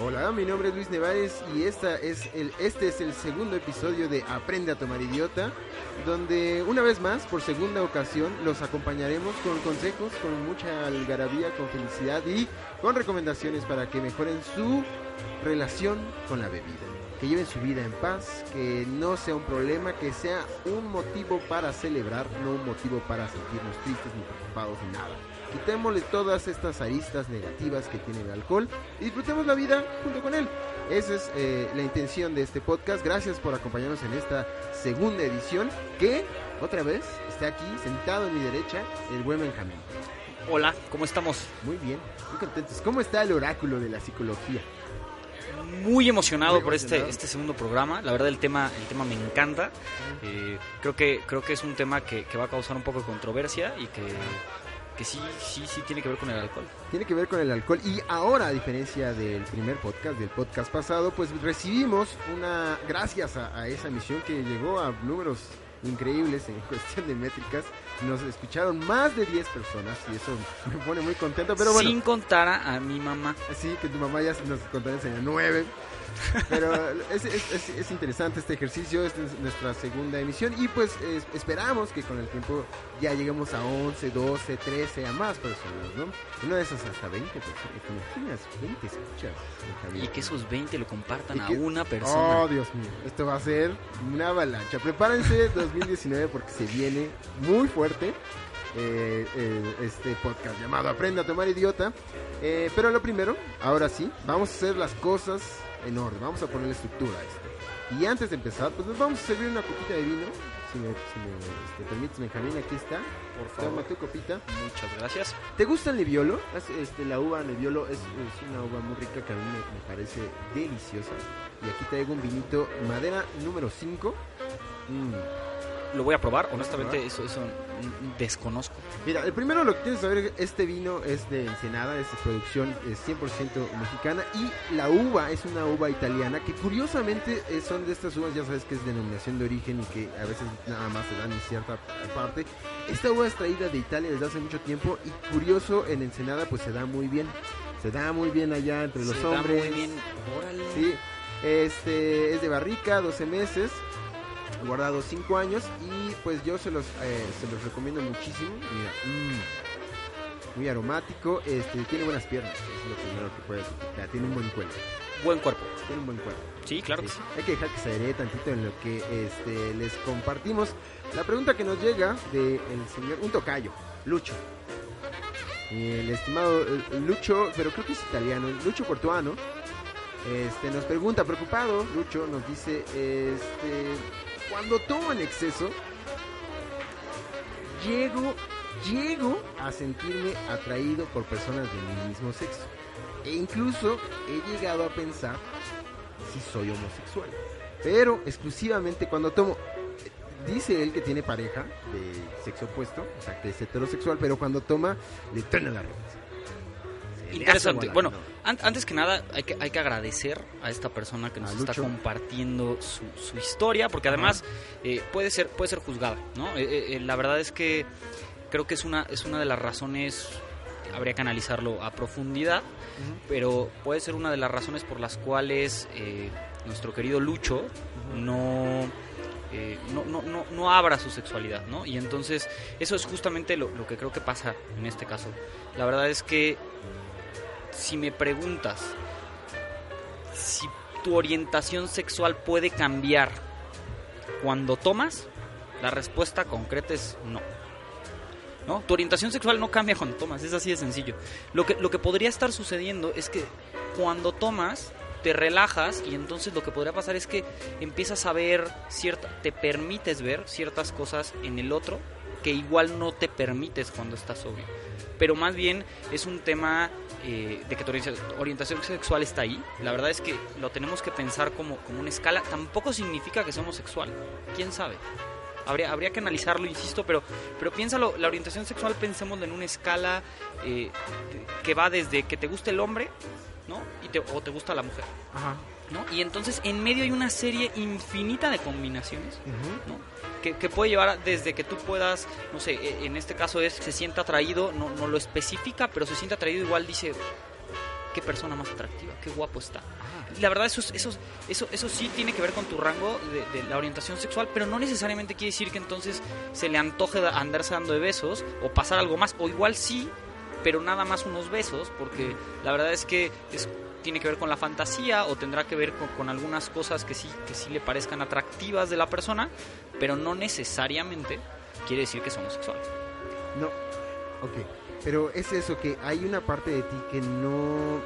Hola, mi nombre es Luis Nevares y esta es el, este es el segundo episodio de Aprende a tomar idiota, donde una vez más, por segunda ocasión, los acompañaremos con consejos, con mucha algarabía, con felicidad y con recomendaciones para que mejoren su relación con la bebida. Que lleven su vida en paz, que no sea un problema, que sea un motivo para celebrar, no un motivo para sentirnos tristes ni preocupados ni nada. Quitémosle todas estas aristas negativas que tiene el alcohol y disfrutemos la vida junto con él. Esa es eh, la intención de este podcast. Gracias por acompañarnos en esta segunda edición que, otra vez, está aquí sentado en mi derecha, el buen Benjamín. Hola, ¿cómo estamos? Muy bien, muy contentos. ¿Cómo está el oráculo de la psicología? Muy emocionado Muy por este, este segundo programa. La verdad el tema, el tema me encanta. Eh, creo que creo que es un tema que, que va a causar un poco de controversia y que, que sí, sí, sí tiene que ver con el alcohol. Tiene que ver con el alcohol y ahora, a diferencia del primer podcast, del podcast pasado, pues recibimos una, gracias a, a esa misión que llegó a números increíbles en cuestión de métricas, nos escucharon más de 10 personas y eso me pone muy contento, pero bueno. Sin contar a, mi mamá. Sí, que tu mamá ya nos contará enseñar nueve. Pero es, es- es- es interesante este ejercicio, esta es nuestra segunda emisión y pues es- esperamos que con el tiempo ya lleguemos a 11, 12, 13, a más personas, ¿no? Una de esas hasta 20 personas, ¿te imaginas? 20 escuchas. Javier. Y que esos 20 lo compartan a que- una persona. Oh, Dios mío, esto va a ser una avalancha. Prepárense 2019 porque se viene muy fuerte eh, eh, este podcast llamado Aprenda a tomar idiota. Eh, pero lo primero, ahora sí, vamos a hacer las cosas en orden, vamos a ponerle estructura a esto. Y antes de empezar, pues nos vamos a servir una copita de vino. Si me, si me este, permites, Benjamín, aquí está. Por Toma favor. tu copita. Muchas gracias. ¿Te gusta el Nebbiolo? Es- Este, la uva Nebbiolo es, es una uva muy rica que a mí me, me parece deliciosa. Y aquí traigo un vinito madera número 5. Lo voy a probar. Honestamente, eso, eso desconozco. Mira, el primero lo que tienes que saber, este vino es de Ensenada, es de producción es 100% mexicana y la uva es una uva italiana que curiosamente eh, son de estas uvas, ya sabes que es denominación de origen y que a veces nada más se dan en cierta parte. Esta uva es traída de Italia desde hace mucho tiempo y curioso en Ensenada pues se da muy bien. Se da muy bien allá entre los Se da hombres. muy bien. Órale. Sí, este es de barrica, 12 meses, guardado 5 años y pues yo se los, eh, se los recomiendo muchísimo. Mira, mm, muy aromático, este tiene buenas piernas, es lo primero que puedes. Tiene un buen cuello, Buen cuerpo. tiene un buen cuerpo. Sí, claro que Sí, sí. Hay que dejar que se airee tantito en lo que este, les compartimos. La pregunta que nos llega del señor, un tocayo, Lucho. El estimado eh, Lucho, pero creo que es italiano, Lucho Portuano, este, nos pregunta, preocupado, Lucho nos dice, este, cuando tomo en exceso, llego, llego a sentirme atraído por personas de mi mismo sexo. E incluso he llegado a pensar si soy homosexual. Pero exclusivamente cuando tomo. Dice él que tiene pareja de sexo opuesto, o sea que es heterosexual, pero cuando toma le truena la hace Interesante. Bueno. An- antes que nada hay que, hay que agradecer a esta persona que nos está compartiendo su, su historia, porque además eh, puede ser puede ser juzgada, ¿no? Eh, eh, eh, la verdad es que creo que es una es una de las razones habría que analizarlo a profundidad, pero puede ser una de las razones por las cuales nuestro querido Lucho no, eh, no, no, no, no abra su sexualidad, ¿no? Y entonces eso es justamente lo, lo que creo que pasa en este caso. La verdad es que si me preguntas si tu orientación sexual puede cambiar cuando tomas, la respuesta concreta es no. ¿No? Tu orientación sexual no cambia cuando tomas, es así de sencillo. Lo que, lo que podría estar sucediendo es que cuando tomas, te relajas y entonces lo que podría pasar es que empiezas a ver cierta, te permites ver ciertas cosas en el otro que igual no te permites cuando estás sobrio. Pero más bien es un tema eh, de que tu orientación sexual está ahí. La verdad es que lo tenemos que pensar como, como una escala. Tampoco significa que somos sexual. ¿Quién sabe? Habría, habría que analizarlo, insisto, pero, pero piénsalo, la orientación sexual pensémoslo en una escala eh, que va desde que te guste el hombre, ¿no? Y te, o te gusta la mujer. Ajá. ¿No? Y entonces en medio hay una serie infinita de combinaciones, ¿no? Que, que, puede llevar desde que tú puedas, no sé, e, en este caso es se sienta atraído, no, no lo especifica, pero se siente atraído igual dice, qué persona más atractiva, qué guapo está. Ah. La verdad eso, eso, eso, eso sí tiene que ver con tu rango de, de, la orientación sexual, pero no necesariamente quiere decir que entonces se le antoje andarse dando de besos o pasar algo más, o igual sí, pero nada más unos besos, porque la verdad es que es tiene que ver con la fantasía o tendrá que ver con, con, algunas cosas que sí, que sí le parezcan atractivas de la persona, pero no necesariamente quiere decir que es homosexual. No, ok, pero es eso, que hay una parte de ti que no,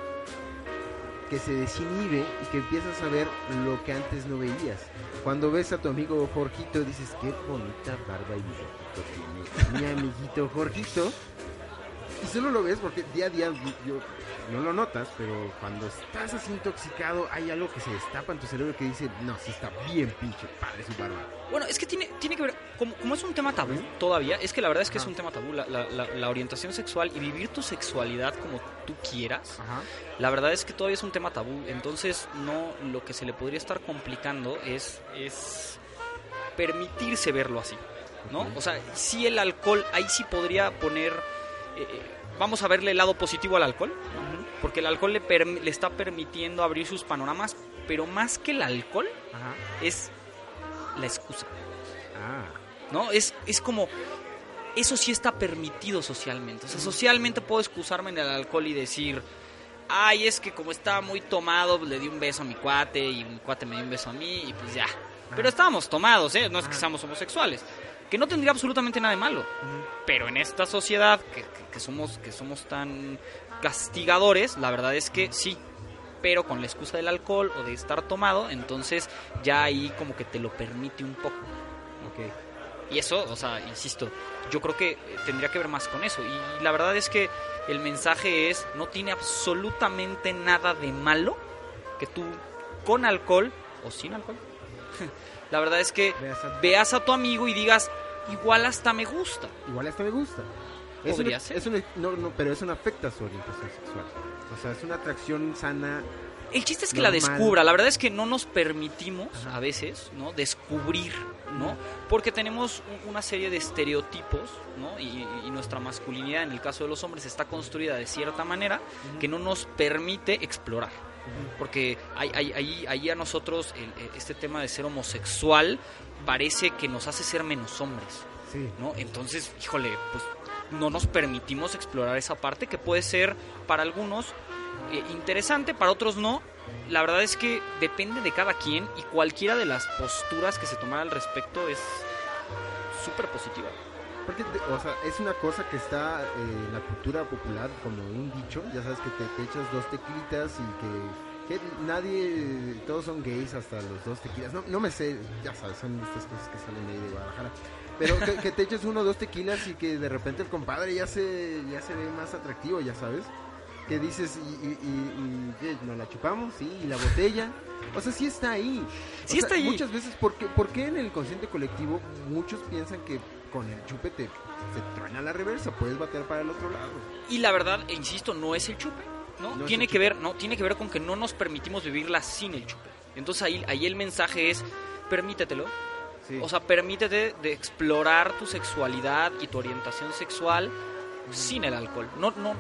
que se desinhibe y que empiezas a ver lo que antes no veías. Cuando ves a tu amigo Jorgito dices, qué bonita barba y mi amiguito Jorgito. Y solo lo ves porque día a día yo no lo notas, pero cuando estás así intoxicado, hay algo que se destapa en tu cerebro que dice, no, sí está bien pinche padre su barba. Bueno, es que tiene, tiene que ver, como, como es un tema tabú ¿Sí? todavía, es que la verdad es que Ajá. es un tema tabú, la, la, la, la, orientación sexual y vivir tu sexualidad como tú quieras, Ajá. la verdad es que todavía es un tema tabú, entonces no, lo que se le podría estar complicando es, es permitirse verlo así, ¿no? O sea, si el alcohol, ahí sí podría poner... Eh, vamos a verle el lado positivo al alcohol, porque el alcohol le, le, está permitiendo abrir sus panoramas, pero más que el alcohol Ajá. es la excusa. Ah. ¿No? Es, es como, eso sí está permitido socialmente. O sea, socialmente puedo excusarme en el alcohol y decir, ay, es que como estaba muy tomado, pues, le di un beso a mi cuate y mi cuate me dio un beso a mí y pues ya. Pero estábamos tomados, ¿eh? No es que seamos homosexuales que no tendría absolutamente nada de malo. Uh -huh. Pero en esta sociedad que, que, que, somos, que somos tan castigadores, la verdad es que sí. Pero con la excusa del alcohol o de estar tomado, entonces ya ahí como que te lo permite un poco. Okay. Y eso, o sea, insisto, yo creo que tendría que ver más con eso. Y la verdad es que el mensaje es, no tiene absolutamente nada de malo que tú con alcohol o sin alcohol la verdad es que veas a, veas a tu amigo y digas, igual hasta me gusta. Igual hasta me gusta. Eso no, ser. Eso no, no, no, pero eso no afecta a su orientación sexual. O sea, es una atracción sana. El chiste es que normal. la descubra. La verdad es que no nos permitimos Ajá. a veces, ¿no? Descubrir, ¿no? Porque tenemos una serie de estereotipos, ¿no? Y, y, nuestra masculinidad, en el caso de los hombres, está construida de cierta manera uh -huh. que no nos permite explorar porque ahí, ahí, ahí a nosotros el, este tema de ser homosexual parece que nos hace ser menos hombres. Sí. ¿no? Entonces, híjole, pues no nos permitimos explorar esa parte que puede ser para algunos eh, interesante, para otros no. La verdad es que depende de cada quien y cualquiera de las posturas que se tomara al respecto es súper positiva. Porque, o sea, es una cosa que está eh, en la cultura popular como un dicho, ya sabes que te, te echas dos tequilitas y que, que, nadie, todos son gays hasta los dos tequilas, no, no me sé, ya sabes, son estas cosas que salen ahí de Guadalajara, pero que, que te eches uno o dos tequilas y que de repente el compadre ya se, ya se ve más atractivo, ya sabes, que dices, y, y, y, y nos la chupamos, sí, y la botella, o sea, sí está ahí. Sí está ahí. Muchas veces, ¿por qué, ¿por qué en el consciente colectivo muchos piensan que con el chupe te, te truena la reversa, puedes batear para el otro lado. Y la verdad, e insisto, no es el chupe, ¿no? no tiene que chupe. ver, no, tiene que ver con que no nos permitimos vivirla sin el chupe. Entonces ahí, ahí el mensaje es, permítetelo. Sí. O sea, permítete de explorar tu sexualidad y tu orientación sexual sin el alcohol. No, no,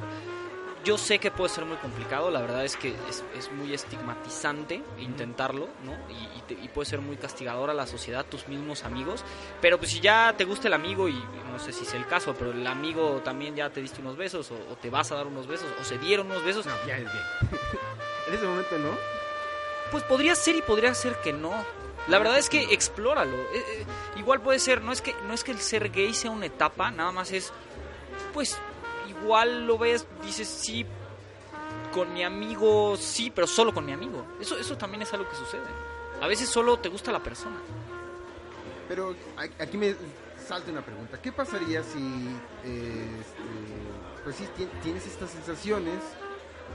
yo sé que puede ser muy complicado, la verdad es que es, es muy estigmatizante intentarlo, ¿no? Y, y, te, y, puede ser muy castigador a la sociedad, tus mismos amigos, pero pues si ya te gusta el amigo y no sé si es el caso, pero el amigo también ya te diste unos besos o, o te vas a dar unos besos o se dieron unos besos. No, ya es bien. en ese momento no. Pues podría ser y podría ser que no. La verdad es que explóralo. Eh, eh, igual puede ser, no es que no es que el ser gay sea una etapa, nada más es pues igual lo ves, dices sí, con mi amigo, sí, pero solo con mi amigo. Eso, eso también es algo que sucede. A veces solo te gusta la persona. Pero aquí me salte una pregunta. ¿Qué pasaría si, este, pues sí, tien- tienes estas sensaciones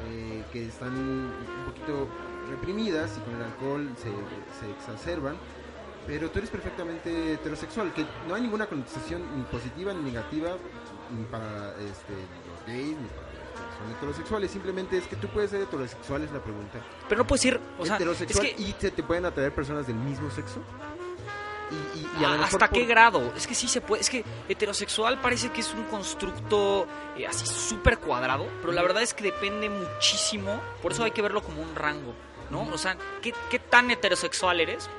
eh, que están un poquito reprimidas y con el alcohol se, se exacerban, pero tú eres perfectamente heterosexual, que no hay ninguna connotación ni positiva ni negativa ni para este, los gays ni para son heterosexuales, simplemente es que tú puedes ser heterosexual, es la pregunta. Pero no puedes ir, o sea, es heterosexual que y se te pueden atraer personas del mismo sexo. Y, y- y a lo Ah, mejor ¿Hasta por- qué grado? Es que sí se puede. Es que heterosexual parece que es un constructo eh, así súper cuadrado, pero la verdad es que depende muchísimo. Por eso hay que verlo como un rango, ¿no? O sea, ¿qué, qué tan heterosexual eres?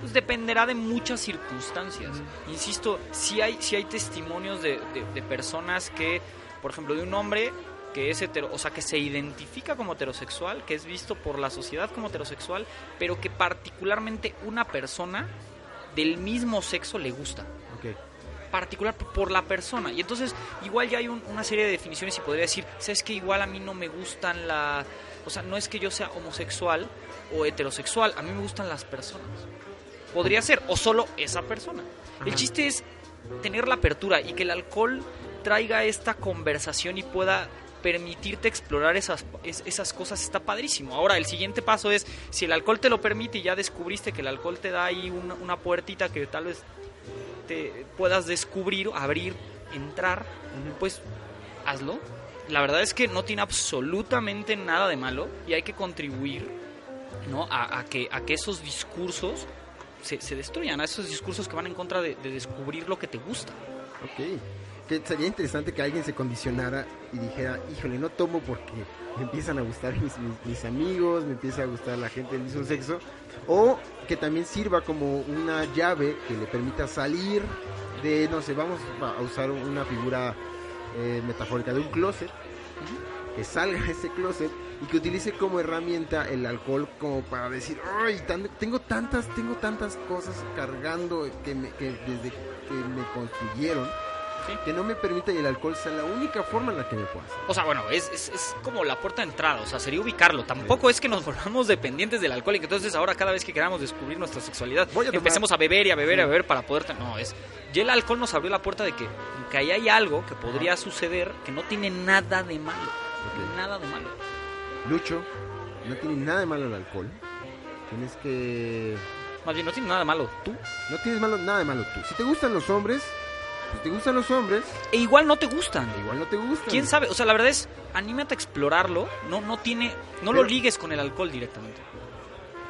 Pues dependerá de muchas circunstancias. Insisto, si hay, si hay testimonios de, de- de personas que, por ejemplo, de un hombre que es hetero, o sea, que se identifica como heterosexual, que es visto por la sociedad como heterosexual, pero que particularmente una persona del mismo sexo le gusta Ok. particular por la persona. Y entonces, igual ya hay un- una serie de definiciones y podría decir, ¿sabes que Igual a mí no me gustan la... O sea, no es que yo sea homosexual o heterosexual, a mí me gustan las personas. Podría ser, o solo esa persona. El chiste es tener la apertura y que el alcohol traiga esta conversación y pueda permitirte explorar esas, es- esas cosas está padrísimo. Ahora, el siguiente paso es, si el alcohol te lo permite y ya descubriste que el alcohol te da ahí una, una puertita que tal vez te puedas descubrir, abrir, entrar, pues hazlo. La verdad es que no tiene absolutamente nada de malo y hay que contribuir ¿no? a, a que, a que esos discursos se, se destruyan, a esos discursos que van en contra de, de descubrir lo que te gusta. Ok. Que sería interesante que alguien se condicionara y dijera, híjole, no tomo porque me empiezan a gustar mis, mis- mis amigos, me empieza a gustar la gente del mismo sexo. O que también sirva como una llave que le permita salir de, no sé, vamos a usar una figura eh, metafórica de un closet. Que salga de ese closet y que utilice como herramienta el alcohol como para decir, ay, tan- tengo tantas, tengo tantas cosas cargando que, me- que desde que me construyeron ¿sí? que no me permite y el alcohol sea la única forma en la que me puedo hacer. O sea, bueno, es, es, es como la puerta de entrada, o sea, sería ubicarlo. Tampoco es que nos volvamos dependientes del alcohol y que entonces ahora cada vez que queramos descubrir nuestra sexualidad a empecemos a beber y a beber y a beber para poder... No, es... Ya el alcohol nos abrió la puerta de que, que ahí hay algo que podría suceder que no tiene nada de malo. Ok. Nada de malo. Lucho, no tiene nada de malo el alcohol. Tienes que... Más bien, no tiene nada de malo. Tú. No tienes malo, nada de malo tú. Si te gustan los hombres, pues te gustan los hombres, E igual no te gustan. igual no te gustan. ¿Quién sabe? O sea, la verdad es, anímate a explorarlo. No, no tiene, no lo ligues con el alcohol directamente.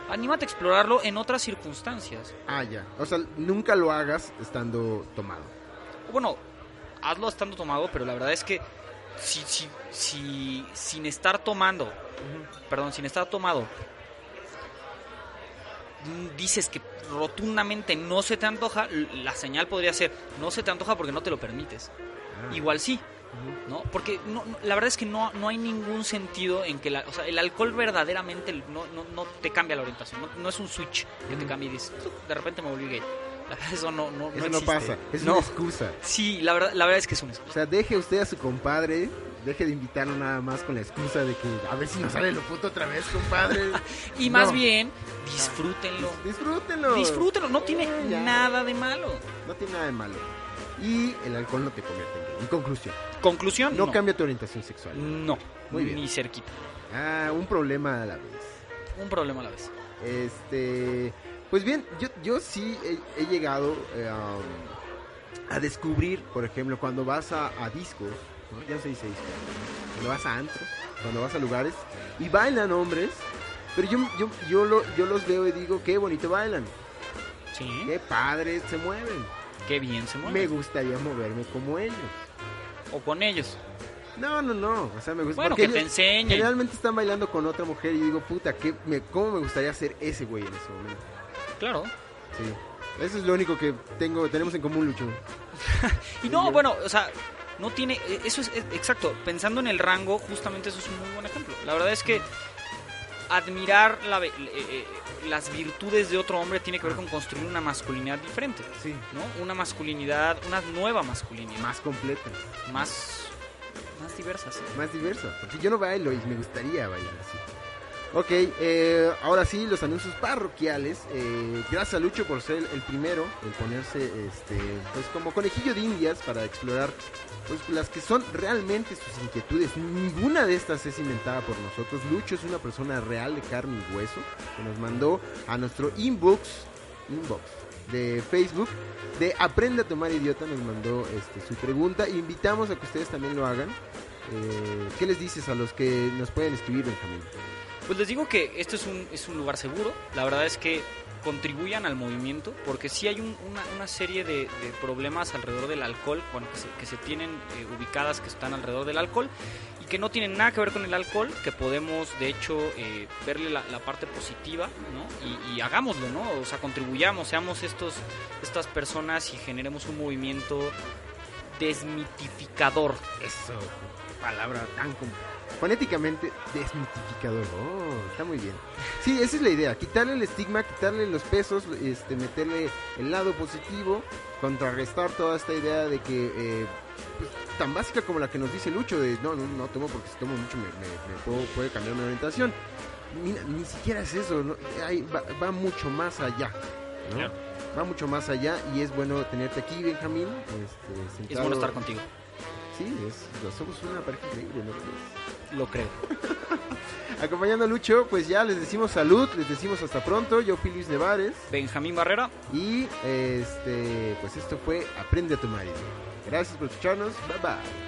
Anímate a explorarlo en otras circunstancias. Ah, ya. O sea, nunca lo hagas estando tomado. Bueno, hazlo estando tomado, pero la verdad es que si, si, si sin estar tomando, perdón, sin estar tomado, dices que rotundamente no se te antoja, la señal podría ser no se te antoja porque no te lo permites. Ah. Igual sí. ¿no? Porque no, la verdad es que no, no hay ningún sentido en que la, o sea, el alcohol verdaderamente no, no, no te cambia la orientación, no, no es un switch que te Ujú. cambia y dices, de repente me volví gay. La verdad eso no, no, Eso no, existe. pasa. Es no. una excusa. Sí, la verdad, la verdad es que es un O sea, deje usted a su compadre, deje de invitarlo nada más con la excusa de que a ver si nos sale lo puto otra vez, compadre. Y más No. bien, disfrútenlo. Disfrútenlo. Disfrútenlo, no tiene nada de malo. No tiene nada de malo. Y el alcohol no te convierte en gay. En conclusión, Conclusión, no, no. cambia tu orientación sexual. No, Muy bien. ni cerquita. Ah, un problema a la vez. Un problema a la vez. Este, pues bien, yo, yo sí he, he llegado eh, um, a descubrir, por ejemplo, cuando vas a, a discos, ¿no? ya se dice discos, cuando vas a antros, cuando vas a lugares y bailan hombres, pero yo, yo, yo, lo, yo los veo y digo, qué bonito bailan, Sí. qué padres se mueven, Qué bien se me mueve. gustaría moverme como ellos. O con ellos. No, no, no, o sea, me gusta Bueno, que te enseñen. Generalmente están bailando con otra mujer y digo, puta, ¿qué me, ¿cómo me gustaría ser ese güey en ese momento? Claro. Sí. Eso es lo único que tengo, tenemos en común, Lucho. Y no, bueno, o sea, no tiene. eh, Eso es, es- exacto. Pensando en el rango, justamente eso es un muy buen ejemplo. La verdad es que admirar la eh, eh, las virtudes de otro hombre tiene que ver con construir una masculinidad diferente. Sí. ¿no? Una masculinidad, una nueva masculinidad. Más completa, Más, más diversa. sí. más diversa. Porque yo no bailo y me gustaría bailar así. Ok, eh, ahora sí, los anuncios parroquiales. Eh, gracias a Lucho por ser el primero en ponerse este, pues como conejillo de indias para explorar pues, las que son realmente sus inquietudes. Ninguna de estas es inventada por nosotros. Lucho es una persona real de carne y hueso que nos mandó a nuestro inbox, inbox de Facebook de Aprende a tomar idiota. Nos mandó este, su pregunta. Invitamos a que ustedes también lo hagan. Eh, ¿Qué les dices a los que nos pueden escribir, Benjamín? Pues les digo que esto es un, es un lugar seguro. La verdad es que contribuyan al movimiento, porque sí hay un- una, una serie de, de problemas alrededor del alcohol, bueno, que se, que se tienen eh, ubicadas que están alrededor del alcohol y que no tienen nada que ver con el alcohol, que podemos de hecho eh, verle la, parte positiva, ¿no? Y, hagámoslo, ¿no? O sea, contribuyamos, seamos estos, estas personas y generemos un movimiento desmitificador. Eso, palabra tan com- fonéticamente desmitificador. Oh, está muy bien. Sí, esa es la idea, quitarle el estigma, quitarle los pesos, este, meterle el lado positivo, contrarrestar toda esta idea de que eh, pues, tan básica como la que nos dice Lucho de no, no, no tomo porque si tomo mucho me, me- me puedo- puede cambiar mi orientación. Mira, ni siquiera es eso, ¿no? Va, va mucho más allá. ¿no? Va mucho más allá y es bueno tenerte aquí, Benjamín. Este, Es bueno estar contigo, Sí, es, somos una pareja increíble, ¿no crees? Lo creo. Acompañando a Lucho, pues ya les decimos salud, les decimos hasta pronto. Yo fui Luis Nevares Benjamín Barrera, y este, pues esto fue Aprende a tomar idioma. Gracias por escucharnos. Bye bye.